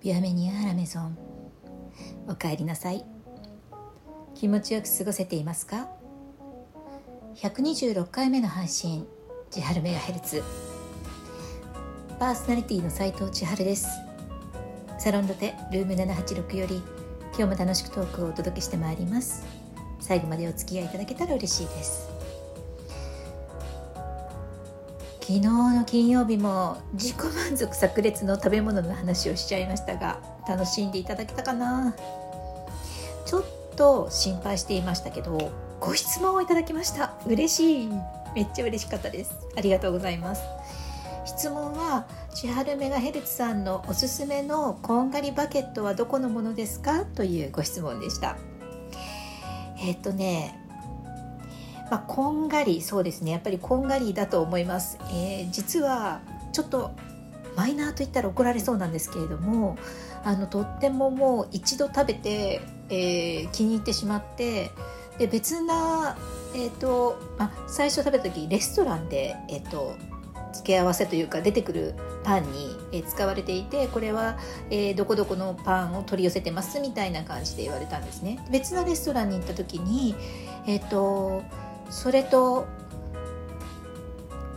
ビアメニアーラメゾンおかえりなさい。気持ちよく過ごせていますか？126回目の配信千春メガヘルツパーソナリティの斉藤千春です。サロンドテルーム786より今日も楽しくトークをお届けしてまいります。最後までお付き合いいただけたら嬉しいです。昨日の金曜日も自己満足炸裂の食べ物の話をしちゃいましたが楽しんでいただけたかな？ちょっと心配していましたけどご質問をいただきました。嬉しい。めっちゃ嬉しかったです。ありがとうございます。質問は千春メガヘルツさんのおすすめのこんがりバケットはどこのものですか？というご質問でした。えっ、とねまあ、こんがりそうですね。やっぱりこんがりだと思います、えー、実はちょっとマイナーと言ったら怒られそうなんですけれどもあのとってももう一度食べて、えー、気に入ってしまってで別な、えーとあ、最初食べた時レストランで、えーと、付け合わせというか出てくるパンに、え使われていてこれは、えー、どこどこのパンを取り寄せてますみたいな感じで言われたんですね。別なレストランに行った時にえ、ー、とそれと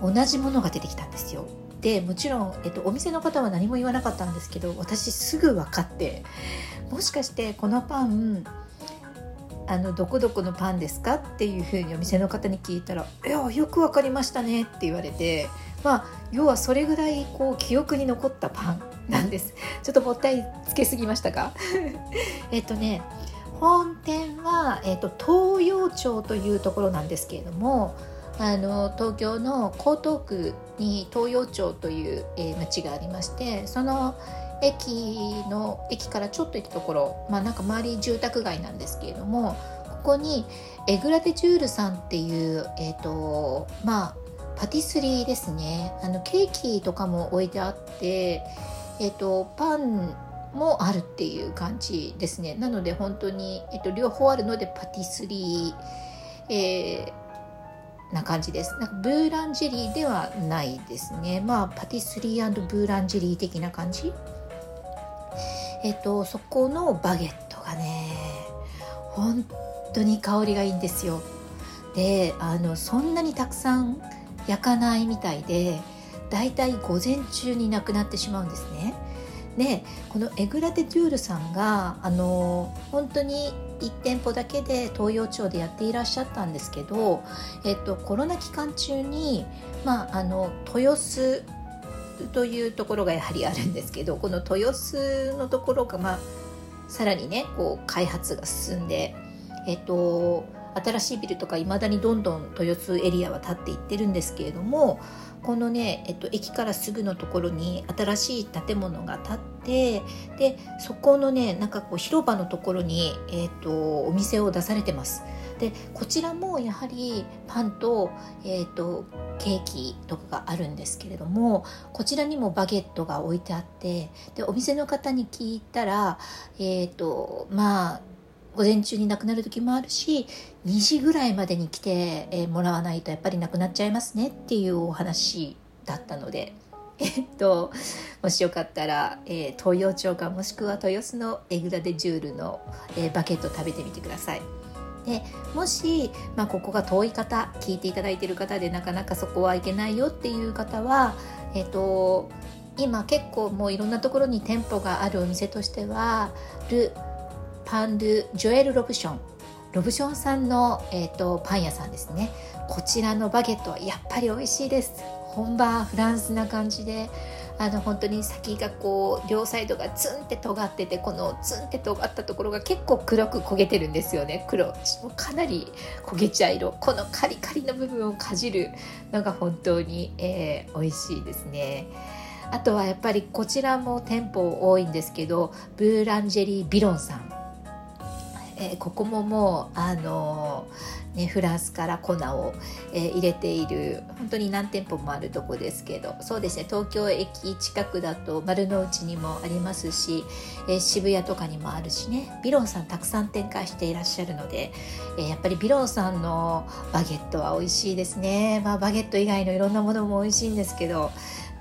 同じものが出てきたんですよ。でもちろん、えっと、お店の方は何も言わなかったんですけど私すぐ分かってもしかしてこのパンあのどこどこのパンですかっていうふうにお店の方に聞いたら「いやよく分かりましたね」って言われてまあ要はそれぐらいこう記憶に残ったパンなんです。ちょっともったいつけすぎましたか？えっとね本店は、えーと、東洋町というところなんですけれどもあの東京の江東区に東洋町という、えー、町がありましてその駅の駅からちょっと行ったところ、まあ、なんか周り住宅街なんですけれどもここにエグラデジュールさんっていう、えーとまあ、パティスリーですね。あのケーキとかも置いてあって、えーとパンもあるっていう感じですね。なので本当に、えっと、両方あるのでパティスリー、えー、な感じです。なんかブーランジェリーではないですね。まあパティスリーブーランジェリー的な感じ。えっとそこのバゲットがね本当に香りがいいんですよ。であのそんなにたくさん焼かないみたいでだいたい午前中になくなってしまうんですね。でこのエグラデ・デュールさんがあの本当に1店舗だけで東洋町でやっていらっしゃったんですけど、えっと、コロナ期間中に、まあ、あの豊洲というところがやはりあるんですけどこの豊洲のところが、まあ、さらにねこう開発が進んで、えっと、新しいビルとかいまだにどんどん豊洲エリアは建っていってるんですけれどもこのね、えっと、駅からすぐのところに新しい建物が建ってでそこのねなんかこう広場のところに、えっと、お店を出されてます。でこちらもやはりパンと,、えっとケーキとかがあるんですけれどもこちらにもバゲットが置いてあってでお店の方に聞いたら、えっとまあ午前中になくなる時もあるし2時ぐらいまでに来て、もらわないとやっぱりなくなっちゃいますねっていうお話だったので。えっと、もしよかったら、えー、東洋町かもしくは豊洲のエグラデジュールの、えー、バケット食べてみてください。でもし、まあ、ここが遠い方聞いていただいている方でなかなかそこは行けないよっていう方は、えっと、今結構もういろんなところに店舗があるお店としてはル・パン・ドゥ・ジョエル・ロブション。ロブションさんの、えーと、パン屋さんですね。こちらのバゲットはやっぱり美味しいです。本場フランスな感じで。あの本当に先がこう両サイドがツンって尖っててこのツンって尖ったところが結構黒く焦げてるんですよね。黒もかなり焦げ茶色。このカリカリの部分をかじるのが本当に、えー、美味しいですね。あとはやっぱりこちらも店舗多いんですけどブーランジェリー・ビロンさん。えー、ここももうあのー、ね、フランスから粉を、えー、入れている本当に何店舗もあるとこですけどそうですね東京駅近くだと丸の内にもありますし、え渋谷とかにもあるしねビロンさんたくさん展開していらっしゃるので、えやっぱりビロンさんのバゲットは美味しいですね、まあ、バゲット以外のいろんなものも美味しいんですけど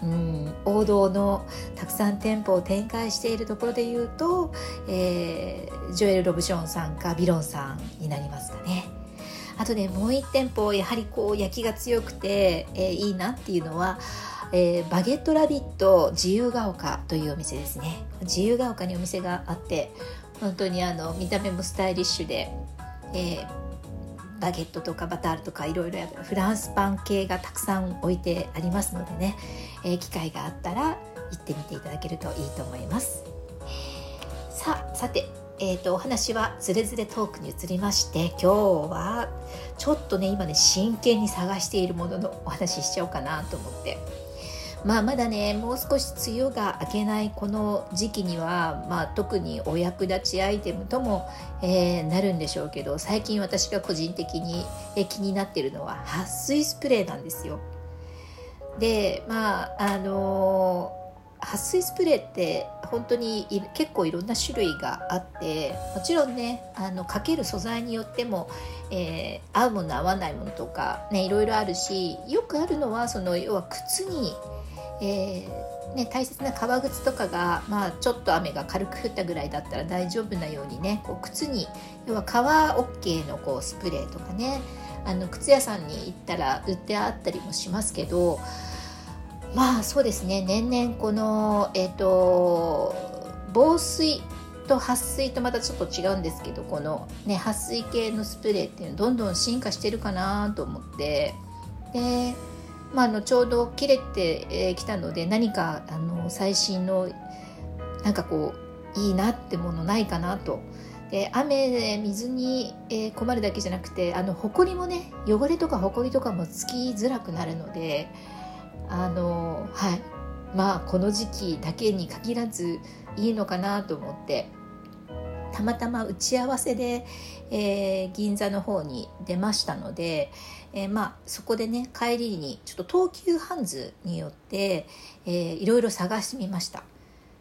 うん、王道のたくさん店舗を展開しているところでいうと、えー、ジョエル・ロブションさんかビロンさんになりますかね。あとねもう1店舗やはりこう焼きが強くて、えー、いいなっていうのは、えー、バゲットラビット自由が丘というお店ですね自由が丘にお店があって本当にあの見た目もスタイリッシュで、えー、バゲットとかバタールとかいろいろフランスパン系がたくさん置いてありますのでね、えー、機会があったら行ってみていただけるといいと思います。さあさてえーと、お話はズレズレトークに移りまして今日はちょっとね今ね真剣に探しているもののお話ししちゃおうかなと思って。まあ、まだねもう少し梅雨が明けないこの時期には、まあ、特にお役立ちアイテムとも、えー、なるんでしょうけど最近私が個人的に、え気になっているのは撥水スプレーなんですよ。でまああのー、撥水スプレーって本当に結構いろんな種類があってもちろんねあのかける素材によっても、えー、合うもの合わないものとか、ね、いろいろあるしよくあるのはその要は靴にえー、ね、大切な革靴とかが、まあ、ちょっと雨が軽く降ったぐらいだったら大丈夫なようにねこう靴に要は革 OK のこうスプレーとかねあの靴屋さんに行ったら売ってあったりもしますけどまあそうですね年々この、えーと、防水と撥水とまたちょっと違うんですけどこの、ね、撥水系のスプレーっていうのどんどん進化してるかなと思ってでまあ、のちょうど切れてきたので何かあの最新のなんかこういいなってものないかなと。で雨で水に、困るだけじゃなくてあの埃もね汚れとか埃とかもつきづらくなるのであのはいまあこの時期だけに限らずいいのかなと思ってたまたま打ち合わせで、えー、銀座の方に出ましたので、えー、まあそこでね帰りにちょっと東急ハンズによって、えー、いろいろ探してみました。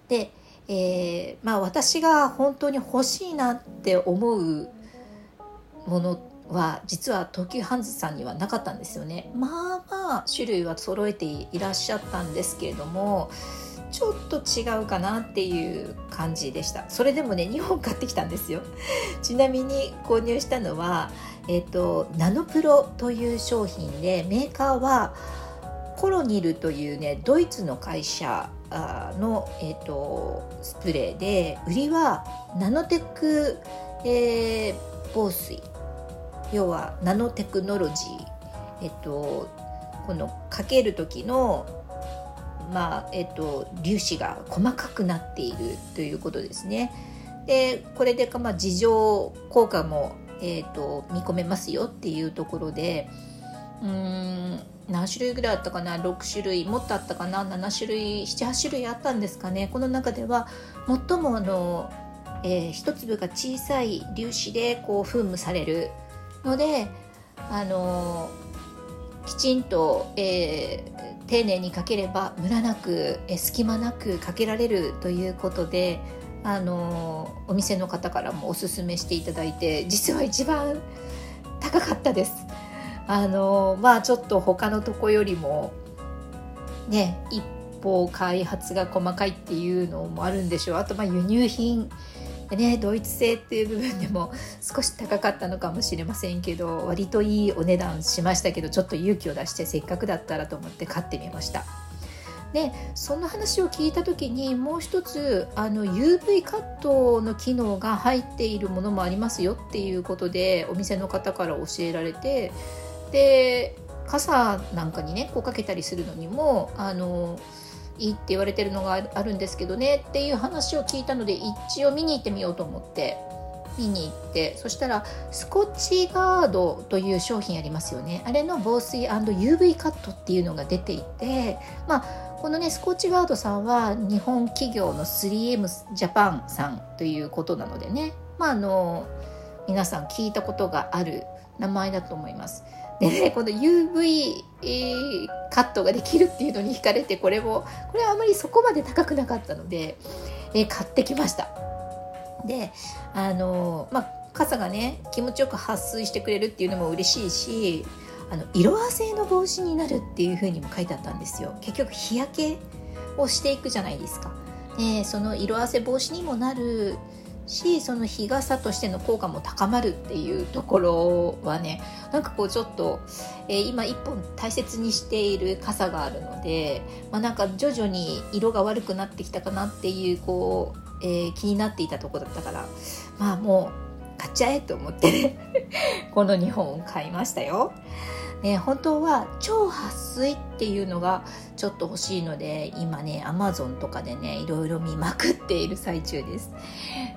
で、えー、まあ私が本当に欲しいなって思うものは実は東急ハンズさんにはなかったんですよね。まあまあ種類は揃えていらっしゃったんですけれどもちょっと違うかなっていう感じでした。それでもね2本買ってきたんですよ。ちなみに購入したのは、えっ、ー、とナノプロという商品でメーカーはコロニルというねドイツの会社の、えーと、スプレーで売りはナノテック、えー、防水。要はナノテクノロジー。えっ、ー、とこのかける時のまあえっと、粒子が細かくなっているということですね。でこれで、まあ、自浄効果も、えーと、見込めますよっていうところでうん何種類ぐらいあったかな？6種類もっとあったかな？7種類78種類あったんですかね？この中では最もあの、えー、一粒が小さい粒子でこう噴霧されるのであのきちんと、えー、丁寧にかければムラなく、隙間なくかけられるということであのお店の方からもおすすめしていただいて実は一番高かったです。あのまあちょっと他のとこよりもね一歩開発が細かいっていうのもあるんでしょうあとまあ輸入品ねドイツ製っていう部分でも少し高かったのかもしれませんけど割といいお値段しましたけどちょっと勇気を出してせっかくだったらと思って買ってみました。でその話を聞いた時にもう一つあの UV カットの機能が入っているものもありますよっていうことでお店の方から教えられてで傘なんかにねこうかけたりするのにもあのいいって言われてるのがあるんですけどねっていう話を聞いたので一応見に行ってみようと思って見に行ってそしたらスコッチガードという商品ありますよねあれの防水 &UV カットっていうのが出ていてまあこのねスコッチガードさんは日本企業の 3M ジャパンさんということなのでねまああの皆さん聞いたことがある名前だと思います。でね、この UV、カットができるっていうのに惹かれて、これも、これはあまりそこまで高くなかったので、えー、買ってきました。で、あのまあ、傘がね、気持ちよく撥水してくれるっていうのも嬉しいし、あの色あせの防止になるっていうふうにも書いてあったんですよ結局日焼けをしていくじゃないですかでその色あせ防止にもなるしその日傘としての効果も高まるっていうところはねなんかこうちょっと、えー、今一本大切にしている傘があるので、まあ、なんか徐々に色が悪くなってきたかなっていうこう、えー、気になっていたところだったからまあもう買っちゃえと思ってね この2本を買いましたよ。ね、本当は超撥水っていうのがちょっと欲しいので今ねアマゾンとかでねいろいろ見まくっている最中です。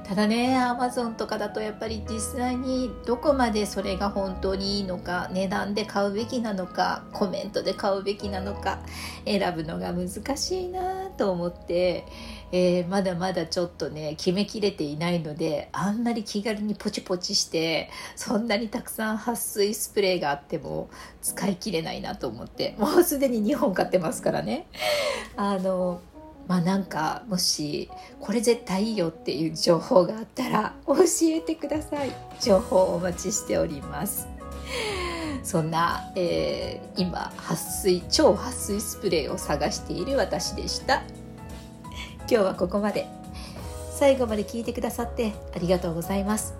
ただねアマゾンとかだとやっぱり実際にどこまでそれが本当にいいのか値段で買うべきなのかコメントで買うべきなのか選ぶのが難しいなと思ってえー、まだまだちょっとね決めきれていないのであんなに気軽にポチポチしてそんなにたくさん撥水スプレーがあっても使い切れないなと思ってもうすでに2本買ってますからね。あのまあなんかもしこれ絶対いいよっていう情報があったら教えてください。情報をお待ちしております。そんな、えー、今撥水超撥水スプレーを探している私でした。日はここまで。最後まで聞いてくださってありがとうございます。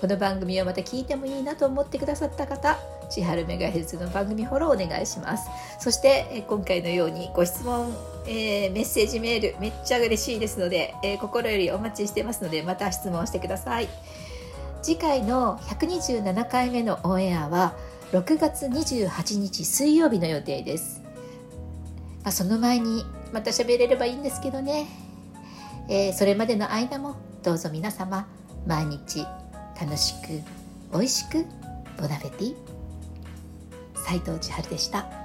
この番組をまた聞いてもいいなと思ってくださった方千春メガヘルツの番組フォローお願いします。そして今回のようにご質問、えー、メッセージメールめっちゃ嬉しいですので、えー、心よりお待ちしてますのでまた質問してください。次回の127回目のオンエアは6月28日水曜日の予定です、まあ、その前にまた喋れればいいんですけどね、えー、それまでの間もどうぞ皆様毎日楽しく美味しくボナフェティ斉藤千春でした。